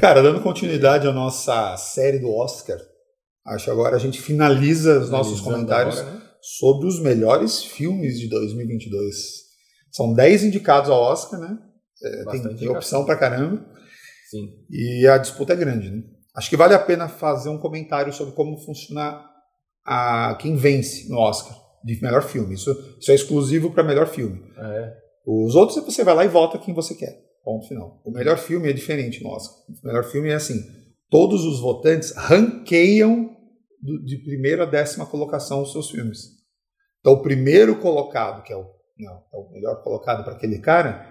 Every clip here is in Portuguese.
Cara, dando continuidade à nossa série do Oscar, acho que agora a gente finaliza os nossos comentários agora, né? sobre os melhores filmes de 2022. São 10 indicados ao Oscar, né? É, tem, tem opção pra caramba. Sim. E a disputa é grande, né? Acho que vale a pena fazer um comentário sobre como funciona a quem vence no Oscar de melhor filme. Isso, isso é exclusivo para melhor filme. É. Os outros você vai lá e vota quem você quer. Ponto final. O melhor filme é diferente no Oscar. O melhor filme é assim: todos os votantes ranqueiam de primeira a décima colocação os seus filmes. Então, o primeiro colocado, que é o, não, é o melhor colocado para aquele cara,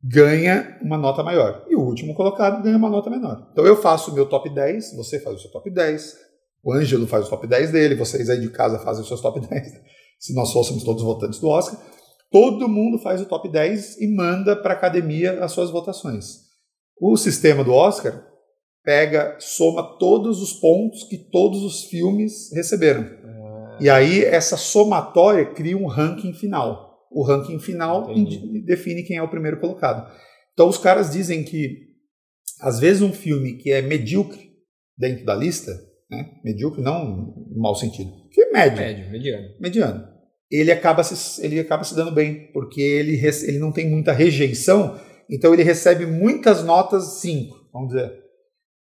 ganha uma nota maior. E o último colocado ganha uma nota menor. Então, eu faço o meu top 10, você faz o seu top 10, o Ângelo faz o top 10 dele, vocês aí de casa fazem os seus top 10, se nós fôssemos todos votantes do Oscar. Todo mundo faz o top 10 e manda para a academia as suas votações. O sistema do Oscar pega, soma todos os pontos que todos os filmes receberam. Ah. E aí essa somatória cria um ranking final. O ranking final Entendi. define quem é o primeiro colocado. Então os caras dizem que às vezes um filme que é medíocre dentro da lista, né? medíocre não no mau sentido, que é médio, médio, mediano, mediano, ele acaba se, ele acaba se dando bem porque ele ele não tem muita rejeição, então ele recebe muitas notas 5, vamos dizer.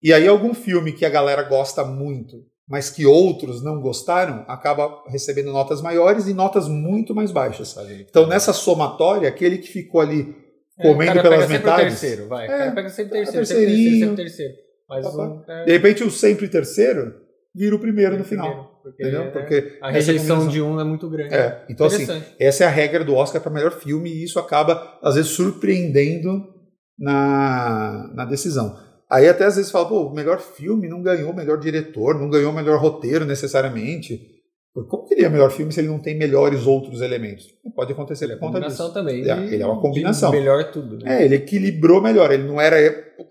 E aí algum filme que a galera gosta muito, mas que outros não gostaram, acaba recebendo notas maiores e notas muito mais baixas. Então nessa somatória, aquele que ficou ali é, comendo é, pelas pega metades, sempre o terceiro, vai. É, o cara pega sempre o terceiro, sempre terceiro, sempre terceiro. Mas um, é... De repente o sempre terceiro vira o primeiro no final. Porque, entendeu? É, porque a rejeição de um é muito grande. É. Então, assim, essa é a regra do Oscar para melhor filme e isso acaba, às vezes, surpreendendo na, na decisão. Aí até às vezes fala, pô, o melhor filme não ganhou o melhor diretor, não ganhou o melhor roteiro necessariamente. Como que ele é melhor filme se ele não tem melhores outros elementos? Pode acontecer ele por conta disso. também. Ele, é, ele é uma combinação. Melhor tudo. Né? É, ele equilibrou melhor. Ele não era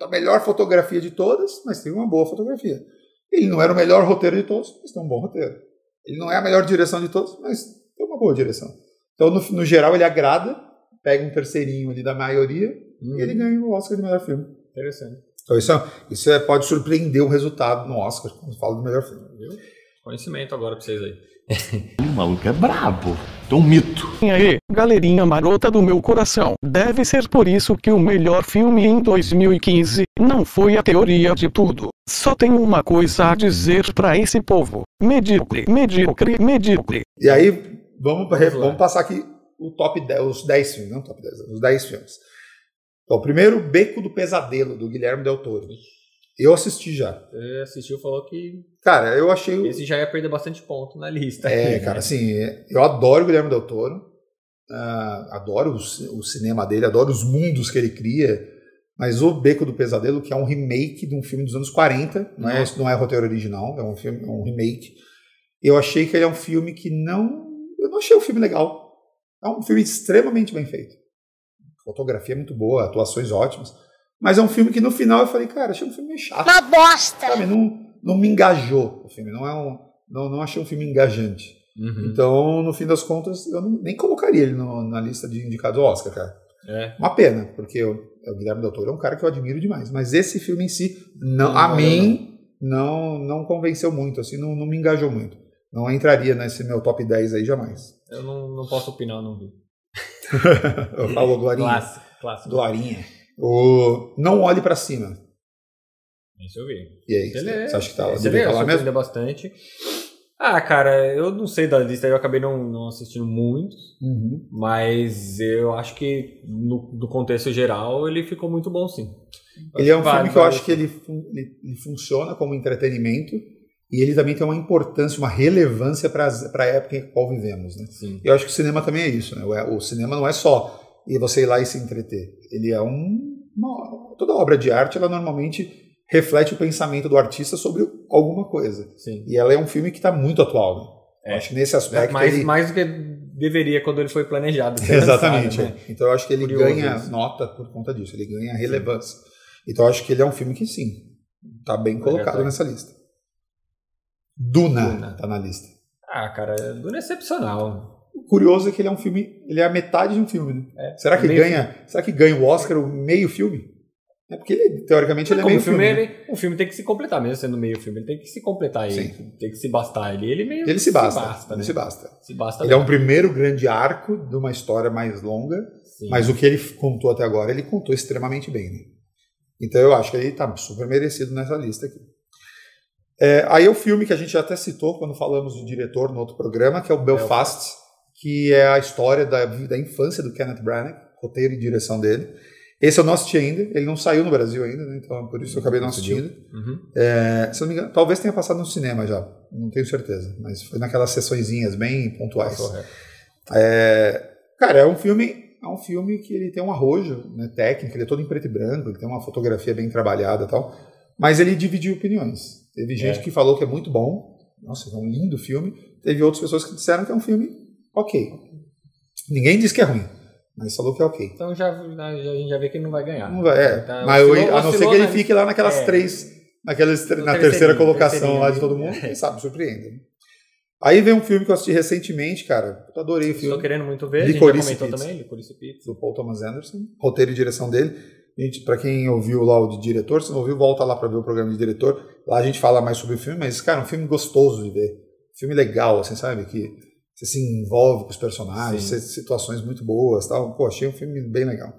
a melhor fotografia de todas, mas tem uma boa fotografia. Ele não era o melhor roteiro de todos, mas tem um bom roteiro. Ele não é a melhor direção de todos, mas tem uma boa direção. Então, no, no geral, ele agrada, pega um terceirinho ali da maioria hum. e ele ganha o Oscar de melhor filme. Interessante. Então isso, é, isso é, pode surpreender o resultado no Oscar quando fala do melhor filme. Viu? Conhecimento agora pra vocês aí. o maluco é brabo. Um mito. E aí, galerinha marota do meu coração. Deve ser por isso que o melhor filme em 2015 não foi a teoria de tudo. Só tenho uma coisa a dizer para esse povo: medíocre, medíocre, medíocre. E aí, vamos, vamos, vamos passar aqui o top 10, os 10 filmes, não top 10, os 10 filmes. Então, o primeiro, Beco do Pesadelo, do Guilherme Del Toro. Eu assisti já. Você assistiu falou que. Cara, eu achei. Esse já ia perder bastante ponto na lista. É, cara, assim, eu adoro o Guilherme Del Toro. Uh, adoro o, o, cinema dele, adoro os mundos que ele cria. Mas o Beco do Pesadelo, que é um remake de um filme dos anos 40, não, é, não é roteiro original, é um, filme, é um remake. Eu achei que ele é um filme que não. Eu não achei o um filme legal. É um filme extremamente bem feito fotografia é muito boa, atuações ótimas. Mas é um filme que no final eu falei, cara, achei um filme meio chato. Uma bosta! Sabe, não, não me engajou o filme, não, é um, não, não achei um filme engajante. Uhum. Então, no fim das contas, eu não, nem colocaria ele no, na lista de indicados ao Oscar, cara. É. Uma pena, porque o, o Guilherme Del Toro é um cara que eu admiro demais. Mas esse filme em si, não, não a mim, não, não convenceu muito, assim, não, não me engajou muito. Não entraria nesse meu top 10 aí jamais. Eu não, não posso opinar, não vi. eu falo Glorinha. Clássico, clássico. Glorinha. O Não Olhe para Cima. Isso eu vi. E aí, você acha que tá, Você devia falar mesmo? bastante. Ah, cara, eu não sei da lista, eu acabei não, não assistindo muitos, uhum. mas eu acho que no, no, contexto geral ele ficou muito bom sim. Ele é um filme que eu acho que ele, ele, ele funciona como entretenimento, e ele também tem uma importância, uma relevância para a época em que qual vivemos. Né? Sim. Eu acho que o cinema também é isso. Né? O cinema não é só e você ir lá e se entreter. Ele é um. Uma, toda obra de arte, ela normalmente reflete o pensamento do artista sobre alguma coisa. Sim. E ela é um filme que está muito atual. Né? É. acho que nesse aspecto. mais, ele... mais do que deveria quando ele foi planejado. Exatamente. Lançado, né? Então eu acho que ele Curioso ganha isso. nota por conta disso, ele ganha relevância. Sim. Então eu acho que ele é um filme que sim, está bem colocado nessa lista. Duna, Duna tá na lista. Ah, cara, Duna é excepcional. O curioso é que ele é um filme, ele é a metade de um filme. Né? É, será que meio ganha? Será que ganha o Oscar o meio filme? É porque ele, teoricamente ele é meio filme, filme. né? ele- o filme tem que se completar, mesmo sendo meio filme, ele tem que se completar, ele Sim. tem que se bastar ele. Ele meio Ele se basta. basta ele né? se basta. Se basta Ele é um primeiro grande arco de uma história mais longa, Sim. mas o que ele contou até agora, ele contou extremamente bem. Né? Então eu acho que ele está super merecido nessa lista aqui. É, aí é o filme que a gente até citou quando falamos do diretor no outro programa, que é o Belfast, que é a história da, da infância do Kenneth Branagh, roteiro e direção dele. Esse eu não assisti ainda, ele não saiu no Brasil ainda, né? então por isso eu acabei não assistindo. Uhum. É, se não me engano, talvez tenha passado no cinema já, não tenho certeza, mas foi naquelas sessõezinhas bem pontuais. Correto. É, cara, é um filme, é um filme que ele tem um arrojo né, técnico, ele é todo em preto e branco, ele tem uma fotografia bem trabalhada e tal, mas ele dividiu opiniões. Teve gente É. que falou que é muito bom, nossa, é um lindo filme. Teve outras pessoas que disseram que é um filme ok. Ninguém disse que é ruim, mas falou que é ok. Então já, a gente já vê que ele não vai ganhar. Não vai, é, Tá, mas eu- oscilou- a não ser que ele na- fique lá naquelas É. três, naquelas, na terceira terceirinho, colocação lá de todo mundo, quem sabe, surpreende. né? Aí vem um filme que eu assisti recentemente, cara, eu adorei o Estou filme. querendo muito ver, a gente já Licorice comentou Pizza. também, Licorice Pizza. do Paul Thomas Anderson, roteiro e direção dele. Gente, para quem ouviu lá o de diretor, se não ouviu, volta lá para ver o programa de diretor. Lá a gente fala mais sobre o filme, mas cara, é um filme gostoso de ver. Filme legal, assim, sabe? Que você se envolve com os personagens, Sim. situações muito boas, tal. Pô, achei um filme bem legal.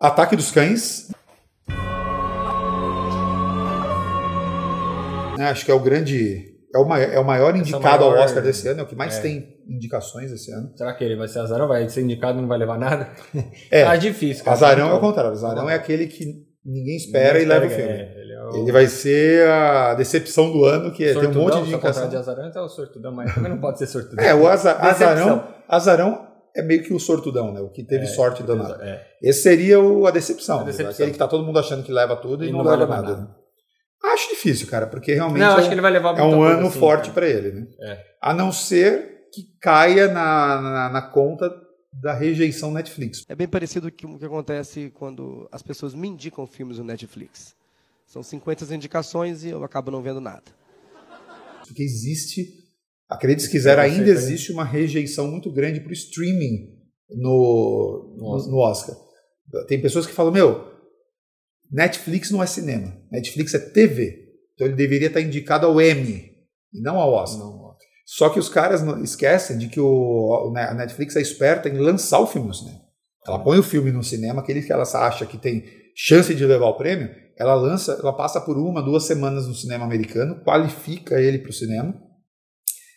Ataque dos Cães. É, acho que é o grande é o, mai- é o maior indicado maior- ao Oscar desse ano, é o que mais é. tem indicações esse ano. Será que ele vai ser azarão? Vai ser indicado e não vai levar nada? É, Ah, difícil, cara. Azarão é o bom. contrário. Azarão é aquele que ninguém espera Ninguém e leva o espera, filme. É, ele vai ser a decepção do ano, que é, tem um monte de indicação. de azarão, então é o sortudão, mas também não pode ser sortudão. É, o aza- azarão, azarão é meio que o sortudão, né? O que teve É, sorte danada. É. Esse seria o, a decepção. A decepção. Aquele que tá todo mundo achando que leva tudo e, não, vai leva levar nada. Acho difícil, cara, porque realmente Não, é, acho um- que ele vai levar é um ano assim, forte para ele, né? É. A não ser que caia na, na, na conta da rejeição Netflix. É bem parecido com o que acontece quando as pessoas me indicam filmes no Netflix. São 50 indicações e eu acabo não vendo nada. Porque existe, acredite se quiser, É, ainda existe uma rejeição muito grande para o streaming no, No no, Oscar. Tem pessoas que falam, meu, Netflix não é cinema, Netflix é TV. Então ele deveria estar indicado ao Emmy e não ao Oscar. Não. Só que os caras não- esquecem de que o, a Netflix é esperta em lançar o filme no cinema. Ela põe o filme no cinema, aquele que ela acha que tem chance de levar o prêmio, ela lança, ela passa por uma, duas semanas no cinema americano, qualifica ele para o cinema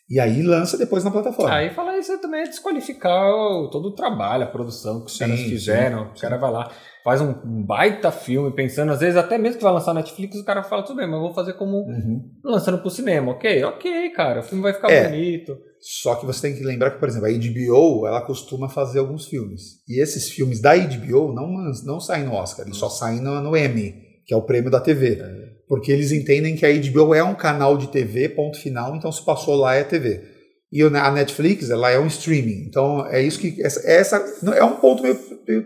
e aí lança depois na plataforma. Aí falar isso também é desqualificar todo o trabalho, a produção que os Sim, caras sim, fizeram. o cara vai lá, faz um baita filme, pensando, às vezes até mesmo que vai lançar na Netflix, o cara fala, tudo bem, mas eu vou fazer como Uhum. lançando pro cinema, ok? Ok, cara, o filme vai ficar É. bonito. Só que você tem que lembrar que, por exemplo, a HBO ela costuma fazer alguns filmes. E esses filmes da HBO não, não saem no Oscar, eles só saem no, no Emmy, que é o prêmio da TV. Porque eles entendem que a HBO é um canal de TV, ponto final, então se passou lá é TV. E a Netflix, ela é um streaming. Então é isso que. Essa, essa é um ponto meio, meio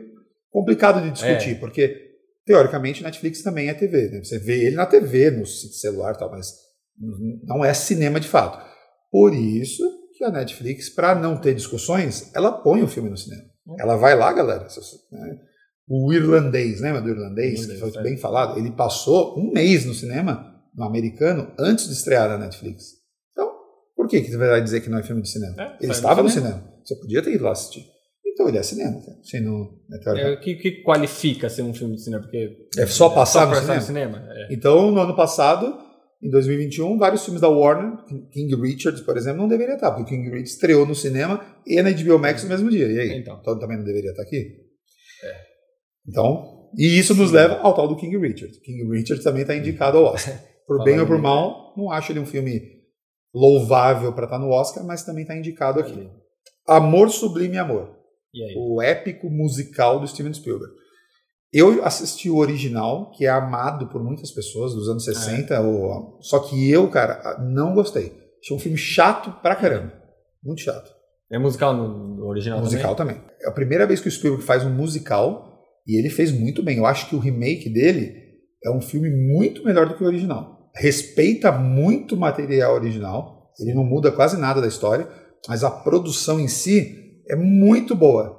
complicado de discutir, porque teoricamente Netflix também é TV. Né? Você vê ele na TV, no celular e tal, mas não é cinema de fato. Por isso que a Netflix, para não ter discussões, ela põe o filme no cinema. Ela vai lá, galera. né? O irlandês, lembra do irlandês, que foi é. bem falado? Ele passou um mês no cinema, no americano, antes de estrear na Netflix. Então, por que, que você vai dizer que não é filme de cinema? É, ele estava no cinema. cinema. Você podia ter ido lá assistir. Então ele é cinema. cara. Se não, né. É, o que, que qualifica ser um filme de cinema? Porque É só passar no passar cinema? É. Então, no ano passado, em 2021, vários filmes da Warner, King Richard, por exemplo, não deveria estar, porque King Richard estreou no cinema e na HBO Max no mesmo dia. E aí? Então. também não deveria estar aqui? Então, e isso nos leva ao tal do King Richard. King Richard também está indicado ao Oscar. Por bem ou por mal, não acho ele um filme louvável para estar no Oscar, mas também está indicado aqui. Amor Sublime Amor o épico musical do Steven Spielberg. Eu assisti o original, que é amado por muitas pessoas dos anos 60, o- só que eu, cara, não gostei. Achei um filme chato pra caramba. Muito chato. É musical no original musical também? É a primeira vez que o Spielberg faz um musical e ele fez muito bem. Eu acho que o remake dele é um filme muito melhor do que o original. Respeita muito o material original, ele não muda quase nada da história, Mas a produção em si é muito boa.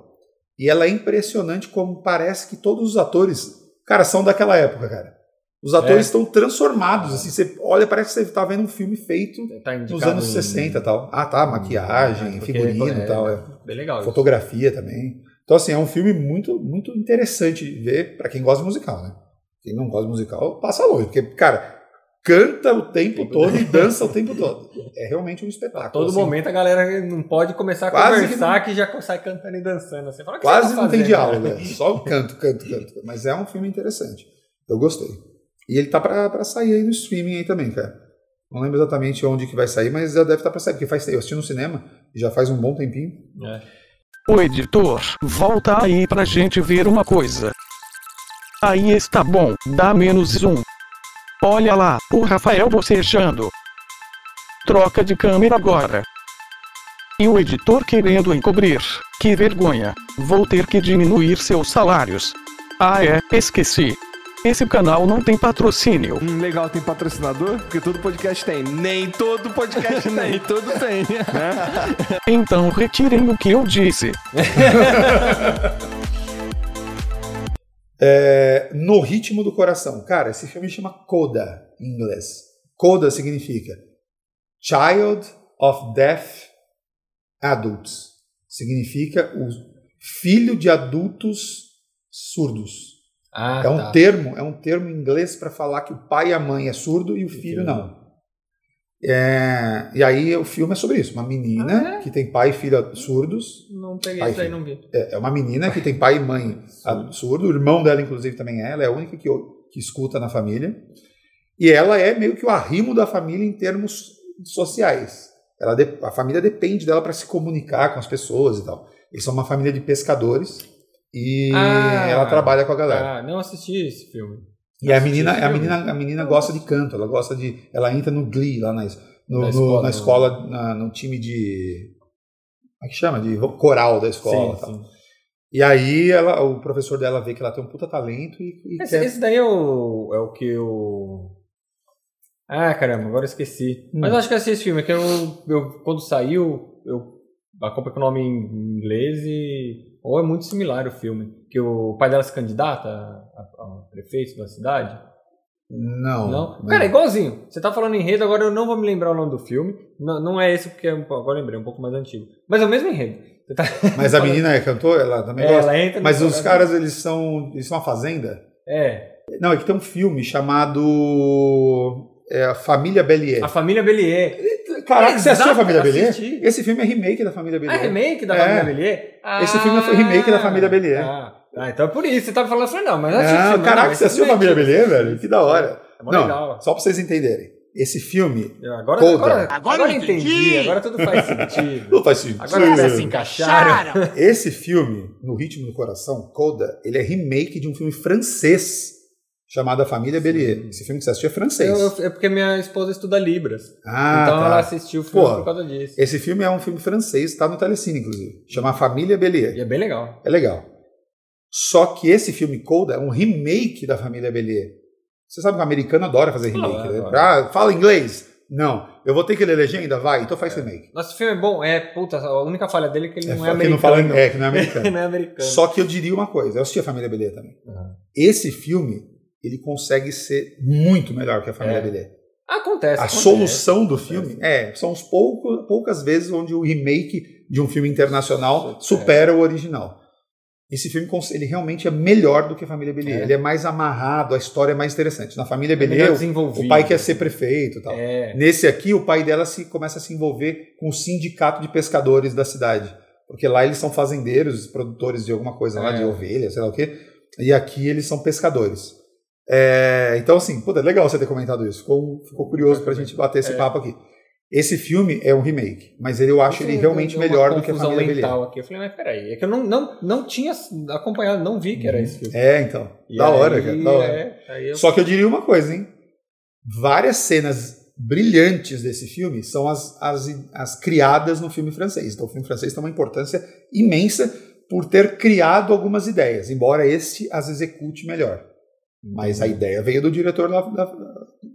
E ela é impressionante como parece que todos os atores, cara, são daquela época, cara. Os atores É. estão transformados, assim, você olha, parece que você tá vendo um filme feito Tá nos anos em- 60 e tal. Ah, tá, maquiagem, porque figurino é e tal, é. Bem legal. isso. fotografia também. Então, assim, é um filme muito, muito interessante de ver pra quem gosta de musical, né? Quem não gosta de musical, passa longe, porque, cara, canta o tempo todo e dança o tempo todo. É realmente um A espetáculo. todo assim. momento a galera não pode começar a Quase conversar que, já sai cantando e dançando. Você fala, "O que Quase você tá não tem diálogo, né?" só canto, canto, canto. Mas é um filme interessante. Eu gostei. E ele tá pra, pra sair aí no streaming aí também, cara. Não lembro exatamente onde que vai sair, mas já deve estar pra sair, porque faz, eu assisti no cinema já faz um bom tempinho. É. O editor, volta aí pra gente ver uma coisa. Aí está bom, dá menos zoom. Olha lá, o Rafael bocejando. Troca de câmera agora. E o editor querendo encobrir. Que vergonha. Vou ter que diminuir seus salários. Ah é, esqueci. Esse canal não tem patrocínio. Hum, legal, tem patrocinador? Porque todo podcast tem. Nem todo podcast tem. Nem tudo tem. Então retirem o que eu disse. É, no ritmo do coração. Cara, esse filme chama Coda em inglês. Coda significa Child of Deaf Adults. Significa o filho de adultos surdos. Ah, é um tá. termo, é um termo em inglês para falar que o pai e a mãe é surdo e o filho não. É, e aí o filme é sobre isso. Uma menina Ah, é? que tem pai e filho surdos. Não peguei isso aí, não vi. É é uma menina que tem pai e mãe a- surdo. O irmão dela, inclusive, também é. Ela é a única que, que escuta na família. E ela é meio que o arrimo da família em termos sociais. Ela a família depende dela para se comunicar com as pessoas e tal. Eles são uma família de pescadores e Ah, ela trabalha com a galera. Ah, não assisti esse filme. E a menina, a menina, a menina gosta de canto, ela gosta de. Ela entra no Glee lá na, no- Na no- escola, na né? escola, na- no time de. Como é que chama? De coral da escola. e Sim, tal. sim. E aí ela, o professor dela vê que ela tem um puta talento e, e Esse, quer. esse daí é o, é o que eu. Ah, caramba, agora eu esqueci. Hum. Mas eu acho que eu assisti esse filme, é que eu, eu quando saiu, eu acompanhei com o nome em inglês e. Ou é muito similar o filme. Que o pai dela se candidata a, a- a prefeito da cidade. Não. Não? Cara, é igualzinho. Você tá falando enredo, agora eu não vou me lembrar o nome do filme. Não, não é esse, porque é um, agora eu lembrei, é um pouco mais antigo. Mas é o mesmo enredo. Tá- Mas a menina é cantora, ela também É, gosta. ela entra Mas os caras, eles são. Eles são uma fazenda? É. Não, é que tem um filme chamado. É, a Família Bellier. A família Bellier. Caraca, você assistiu a Exato, Família Bellier? assisti. Esse filme é remake da Família Ah, Bellier. é remake da É. Família Bellier? Esse filme foi remake da Família Bellier. Ah, ah, então é por isso. Você tava falando, eu falei, não, mas eu assisti o Ah, filme, caraca, não, você assistiu a é Família. Bellier, velho? Que da hora. É Não, legal. só pra vocês entenderem. Esse filme Agora, agora, Agora agora, eu entendi. entendi. agora tudo faz sentido. não faz sentido. Agora eles se encaixaram. Esse filme, No Ritmo do Coração, Coda, ele é remake de um filme francês chamado A Família Bellier. Esse filme que você assistiu é francês. Eu- eu- é porque minha esposa estuda Libras. Ah, então tá. ela assistiu o filme Pô, por causa disso. Esse filme é um filme francês, tá no Telecine, inclusive. Chama Família Bellier. E é bem legal. É legal. Só que esse filme Coda é um remake da Família Bellier. Você sabe que o americano adora fazer remake, Claro, né? Ah, fala inglês? Não. Eu vou ter que ler legenda? Vai, então faz remake. Nossa, o filme é bom. É, puta, a única falha dele é que ele não é, que não americano. fala é, que não é americano. não é americano. Só que eu diria uma coisa, eu assisti a Família Bellier também. Uhum. Esse filme, ele consegue ser muito melhor que a Família É. Bellier. Acontece. A acontece. solução do filme é, são os pouco, poucas vezes onde o remake de um filme internacional supera o original. Esse filme ele realmente é melhor do que a Família Bellier. É. Ele é mais amarrado, a história é mais interessante. Na Família É Bellier, o- pai quer ser prefeito e tal. É. Nesse aqui, o pai dela se começa a se envolver com o sindicato de pescadores da cidade. Porque lá eles são fazendeiros, produtores de alguma coisa lá, É. de ovelha, sei lá o quê. E aqui eles são pescadores. É, então, assim, puta, é legal você ter comentado isso. Ficou, ficou curioso pra gente bater esse É. papo aqui. Esse filme é um remake, mas ele, eu acho ele realmente melhor do que a Família mental aqui. Eu falei, mas peraí, é que eu não, não, não tinha acompanhado, não vi que era esse filme. É, então. E da hora, aí, cara. Da hora. é, eu- Só que eu diria uma coisa, hein? Várias cenas brilhantes desse filme são as, as, as criadas no filme francês. Então o filme francês tem uma importância imensa por ter criado algumas ideias, embora este as execute melhor. Mas a ideia veio do diretor da, da-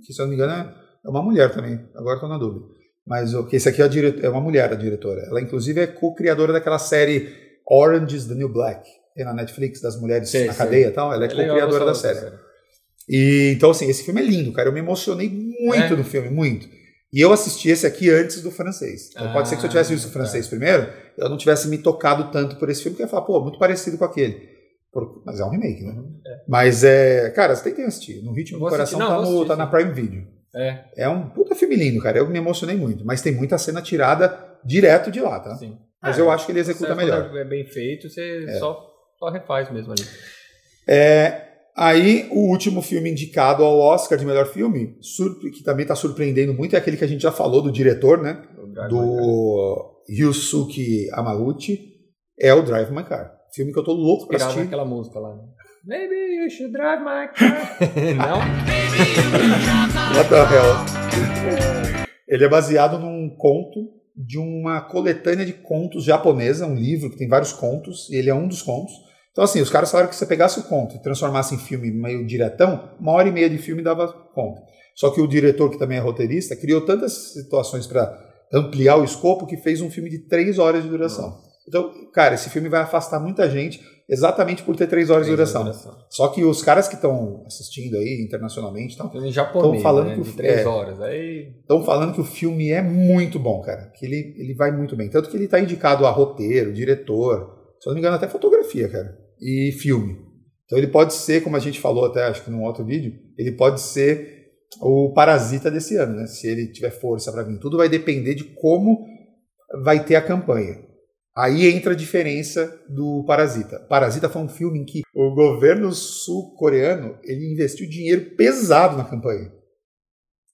que se eu não me engano é é uma mulher também, agora estou na dúvida. Mas o que esse aqui é, a dire- é uma mulher, a diretora. Ela, inclusive, é co-criadora daquela série Orange is the New Black, tem na Netflix, das mulheres Sei, na sei. cadeia e tal. Ela é, legal, co-criadora da gosto série. E, então, assim, esse filme é lindo, cara. Eu me emocionei muito É? no filme, muito. E eu assisti esse aqui antes do francês. Então, pode ser que se eu tivesse visto o Ah, francês primeiro, eu não tivesse me tocado tanto por esse filme, que eu ia falar, pô, muito parecido com aquele. Por- Mas é um remake, né? Mas é. Cara, você tem que assistir. No Ritmo do Coração. Não, tá, no- assistir, tá na. Prime Video. É, É um puta filme lindo, cara. Eu me emocionei muito. Mas tem muita cena tirada direto de lá, tá? sim. Mas É, eu acho que ele executa Certo, melhor. É bem feito, você só, só refaz mesmo ali. É, aí, o último filme indicado ao Oscar de melhor filme, que também está surpreendendo muito, é aquele que a gente já falou do diretor, né? Do Ryusuke Amauchi, é o Drive My Car. Filme que eu tô louco pra assistir. naquela música lá. Né? Maybe you should drive my car. Não? What the hell? Ele é baseado num conto de uma coletânea de contos japonesa, um livro que tem vários contos, e ele é um dos contos. Então, assim, os caras falaram que se você pegasse o conto e transformasse em filme meio diretão, uma hora e meia de filme dava conta. Só que o diretor, que também é roteirista, criou tantas situações para ampliar o escopo que fez um filme de três horas de duração. Então, cara, esse filme vai afastar muita gente exatamente por ter três horas de duração. Só que os caras que estão assistindo aí internacionalmente estão Tão falando né? que o- de três é. horas. Aí, Estão falando que o filme é muito bom, cara. Que ele, ele vai muito bem. Tanto que ele está indicado a roteiro, diretor, se eu não me engano, até fotografia, cara. E filme. Então ele pode ser, como a gente falou até, acho que num outro vídeo, ele pode ser o parasita desse ano, né? Se ele tiver força para vir. Tudo vai depender de como vai ter a campanha. Aí entra a diferença do Parasita. Parasita foi um filme em que o governo sul-coreano ele investiu dinheiro pesado na campanha.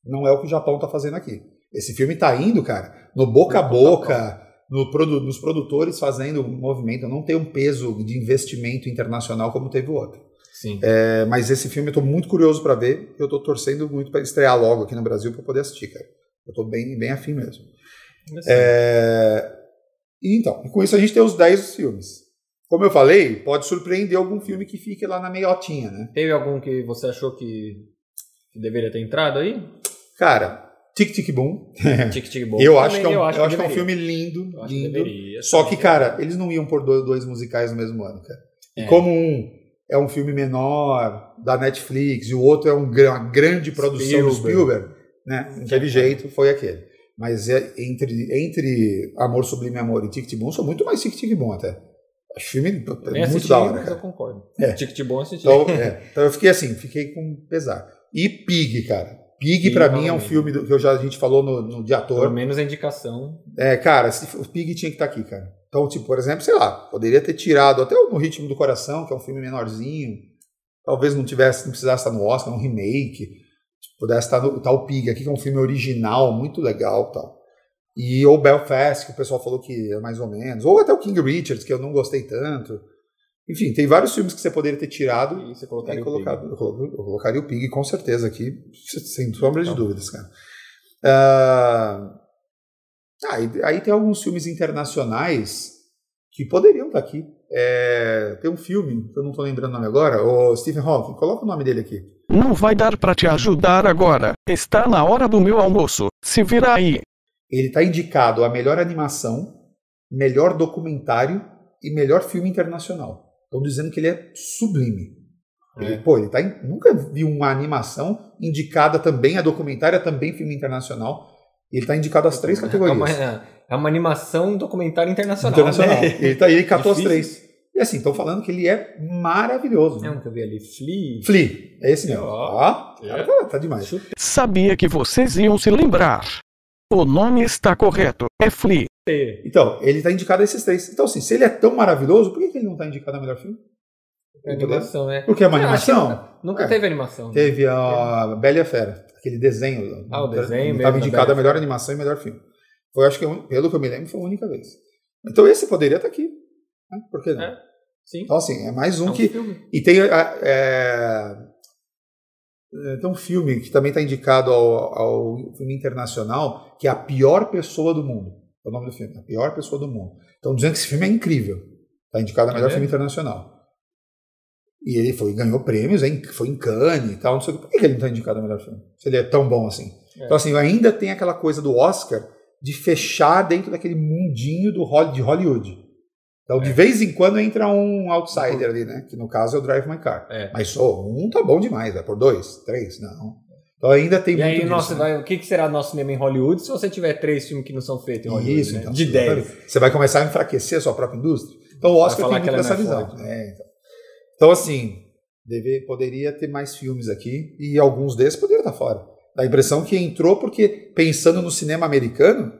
Não é o que o Japão está fazendo aqui. Esse filme está indo, cara, no boca a boca, no produ nos produtores fazendo um movimento. Não tem um peso de investimento internacional como teve o outro. sim. É, mas esse filme eu estou muito curioso para ver. Eu estou torcendo muito para estrear logo aqui no Brasil para poder assistir, cara. Eu estou bem, bem afim mesmo. É, e então, e com isso a gente tem os 10 filmes. Como eu falei, pode surpreender algum filme que fique lá na meiotinha, né? Teve algum que você achou que, que deveria ter entrado aí? Cara, Tic Tic Boom. Tic Tic Boom. Eu acho que é um, eu acho que é um filme lindo, Eu acho que deveria, Só que, cara, eles não iam por dois, dois musicais no mesmo ano, cara. E É. como um é um filme menor da Netflix e o outro é um, uma grande produção do Spielberg. Spielberg, né? Não teve jeito, foi aquele. Mas é, entre, entre Amor Sublime Amor e Tic Tic Boom, sou muito mais Tic Tic Boom até. Acho filme Nem muito assisti, da hora, mas cara. eu concordo. É. Tic Tic Boom eu assisti. Então, é, então eu fiquei assim, fiquei com pesar. E Pig, cara. Pig, pra mim, é um filme do- que eu já, a gente falou no, no de Pelo ator. menos a indicação. É, cara, esse- o Pig tinha que estar aqui, cara. Então, tipo, por exemplo, sei lá, poderia ter tirado até o No Ritmo do Coração, que é um filme menorzinho. Talvez não tivesse, não precisasse estar no Oscar, um remake. Tipo, pudesse estar no tá o Pig aqui, que é um filme original, muito legal tal. E ou Belfast, que o pessoal falou que é mais ou menos. Ou até o King Richards, que eu não gostei tanto. Enfim, tem vários filmes que você poderia ter tirado E você e colocaria o colocado. Pig. Eu colo- eu colocaria o Pig com certeza aqui, sem sombra de Tá. dúvidas, cara. Ah, aí, aí tem alguns filmes internacionais que poderiam estar aqui. É, tem um filme, que eu não estou lembrando o nome agora, o Stephen Hawking, coloca o nome dele aqui. Não vai dar pra te ajudar agora. Está na hora do meu almoço. Se vira aí. Ele está indicado a melhor animação, melhor documentário e melhor filme internacional. Estão dizendo que ele é sublime. Ele, É. Pô, ele tá em- nunca vi uma animação indicada também a documentária, também filme internacional. Ele está indicado às três É categorias. uma, é uma animação documentário internacional. internacional. Né? Ele, tá, ele catou as Difícil. três. E assim, estão falando que ele é maravilhoso. É um que eu vi ali. Flea. Flea, é esse mesmo. Ó. Ó, o cara tá, tá demais. Sabia que vocês iam se lembrar. O nome está correto. É Flea. Então, ele está indicado a esses três. Então, assim, se ele é tão maravilhoso, por que, que ele não está indicado a melhor filme? É animação, né? Porque é uma animação? nunca- Nunca É. teve animação. né? Teve a Bela e a Fera, aquele desenho. Ah, o desenho Estava indicado a melhor animação e melhor filme. Foi, acho que, pelo que eu me lembro, foi a única vez. Então esse poderia estar aqui. Né? Por que não? É. Sim. Então, assim, é mais um, É um que. filme. E tem. a- É... é, Tem um filme que também está indicado ao, ao filme internacional, que é A Pior Pessoa do Mundo. É o nome do filme, A Pior Pessoa do Mundo. Estão dizendo que esse filme é incrível. Está indicado a melhor É? filme internacional. E ele foi, ganhou prêmios, foi em Cannes e tal, não sei. Por que ele não está indicado a melhor filme? Se ele é tão bom assim. É. Então, assim, ainda tem aquela coisa do Oscar de fechar dentro daquele mundinho do de Hollywood. Então, de vez em quando entra um outsider ali, né? Que no caso é o Drive My Car. É. Mas só um tá bom demais, vai por dois, três, não. Então ainda tem E muito aí, disso, nossa, né? vai, o que, que será nosso cinema em Hollywood se você tiver três filmes que não são feitos em Hollywood? Isso, né? então. De você 10. vai- Você vai começar a enfraquecer a sua própria indústria. Então o Oscar tem muito essa é visão. forte. É, então. Então, assim, deve, poderia ter mais filmes aqui e alguns desses poderiam estar fora. Dá a impressão que entrou porque, pensando no cinema americano,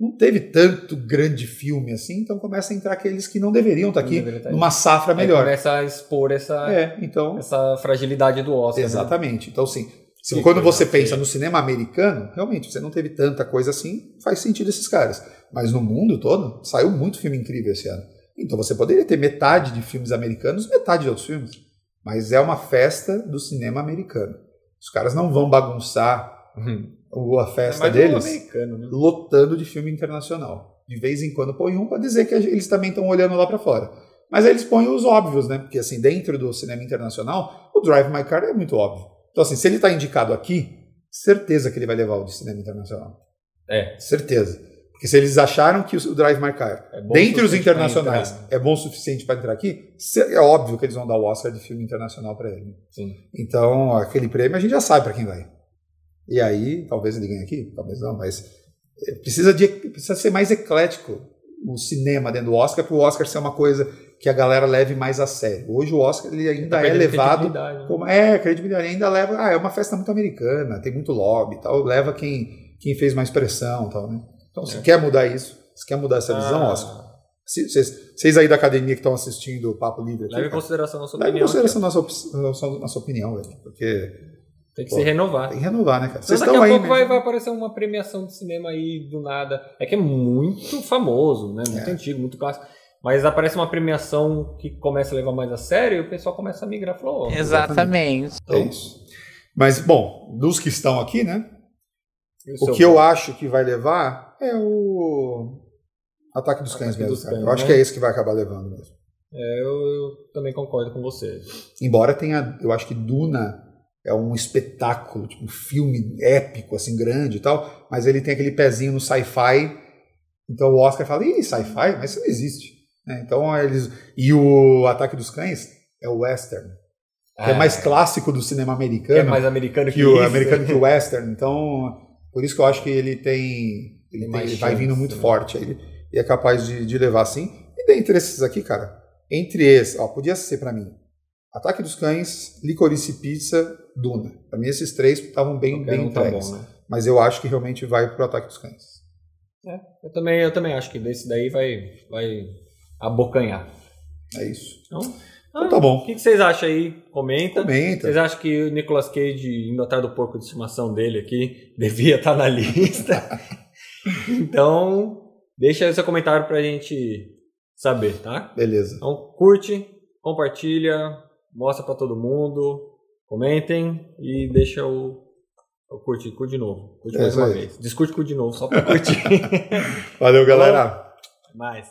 não teve tanto grande filme assim, então começa a entrar aqueles que não deveriam estar Não aqui deveria estar aí. numa safra Aí melhor. começa a expor essa, É, então. essa fragilidade do Oscar. né? Exatamente. Então, sim. Se quando você pensa no cinema americano, realmente você não teve tanta coisa assim, faz sentido esses caras. Mas no mundo todo, saiu muito filme incrível esse ano. Então você poderia ter metade de filmes americanos, metade de outros filmes. Mas é uma festa do cinema americano. Os caras não vão bagunçar Uhum. A É festa um deles americano, né? lotando de filme internacional. De vez em quando põe um para dizer que eles também estão olhando lá para fora. Mas aí eles põem os óbvios, né? Porque assim, dentro do cinema internacional, o Drive My Car é muito óbvio. Então assim, se ele está indicado aqui, certeza que ele vai levar o de cinema internacional. É. Certeza. Porque se eles acharam que o Drive My Car, É dentre os internacionais, entrar. é bom o suficiente para entrar aqui, se- é óbvio que eles vão dar o Oscar de filme internacional para ele. Sim. Então, aquele prêmio a gente já sabe para quem vai. E aí, talvez ganhe aqui, talvez não, mas eh, precisa, de, precisa ser mais eclético o cinema dentro do Oscar para o Oscar ser uma coisa que a galera leve mais a sério. Hoje o Oscar ele ainda Tá é levado né? como é credibilidade, ainda leva, ah, é uma festa muito americana, tem muito lobby, e tal, leva quem quem fez mais pressão, tal, né? Então, se É. quer mudar isso, se quer mudar essa visão, Ah, Oscar. Vocês aí da academia que estão assistindo o Papo Livre aqui, Leve em consideração a nossa leve em opinião. consideração a nossa, nossa, nossa opinião, velho, porque Tem que Pô, se renovar. tem que renovar, né, cara? Então, Vocês daqui estão a aí, pouco né? vai, vai aparecer uma premiação de cinema aí do nada. É que é muito famoso, né? Muito É. antigo, muito clássico. Mas aparece uma premiação que começa a levar mais a sério e o pessoal começa a migrar. Falou, ó, Exatamente. É isso. Mas, bom, dos que estão aqui, né? O seu que eu acho que vai levar é o Ataque dos Cães Ataque mesmo, dos cara. Cães, eu acho né? que é esse que vai acabar levando mesmo. É, eu, eu também concordo com você. Embora tenha, eu acho que Duna é um espetáculo, tipo um filme épico, assim, grande e tal, mas ele tem aquele pezinho no sci-fi. Então o Oscar fala, ih, sci-fi? Mas isso não existe. né? Então eles. E o Ataque dos Cães é o western, que é mais clássico do cinema americano. é mais americano que, que o isso. americano que o western. Então, por isso que eu acho que ele tem. Ele, Tem tem- ele vai vindo muito né? forte. Ele, e é capaz de, de levar assim. E dentre esses aqui, cara, entre esses, ó, podia ser pra mim. Ataque dos Cães, Licorice Pizza, Duna. Pra mim, esses três estavam bem, Qualquer bem um tá entregues. bom, né? Mas eu acho que realmente vai pro Ataque dos Cães. Eu também, eu também acho que desse daí vai, vai abocanhar. É isso. Então, Então tá bom. O que, que vocês acham aí? Comenta. Comenta. Vocês acham que o Nicolas Cage, indo atrás do porco de estimação dele aqui, devia estar na lista? então, deixa aí o seu comentário pra gente saber, tá? Beleza. Então, curte, compartilha, mostra pra todo mundo, comentem e deixa o, o curte, curte de novo. Curte É mais uma aí. vez. Discute curte de novo, só pra curtir. Valeu, galera. Mais.